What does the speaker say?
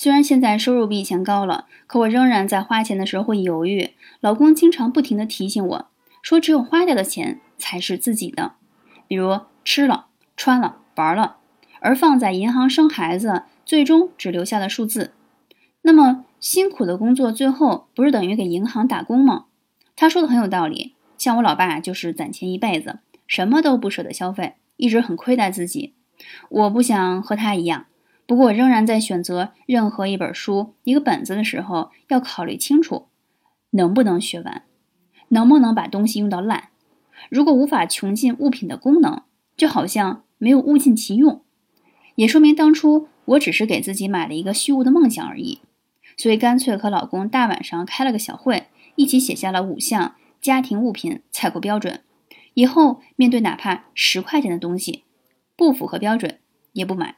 虽然现在收入比以前高了，可我仍然在花钱的时候会犹豫。老公经常不停地提醒我说，只有花掉的钱才是自己的，比如吃了、穿了、玩了，而放在银行生孩子，最终只留下了数字。那么辛苦的工作最后不是等于给银行打工吗？他说的很有道理。像我老爸就是攒钱一辈子，什么都不舍得消费，一直很亏待自己。我不想和他一样。不过，我仍然在选择任何一本书、一个本子的时候，要考虑清楚能不能学完，能不能把东西用到烂。如果无法穷尽物品的功能，就好像没有物尽其用，也说明当初我只是给自己买了一个虚无的梦想而已。所以，干脆和老公大晚上开了个小会，一起写下了五项家庭物品采购标准。以后面对哪怕十块钱的东西，不符合标准也不买。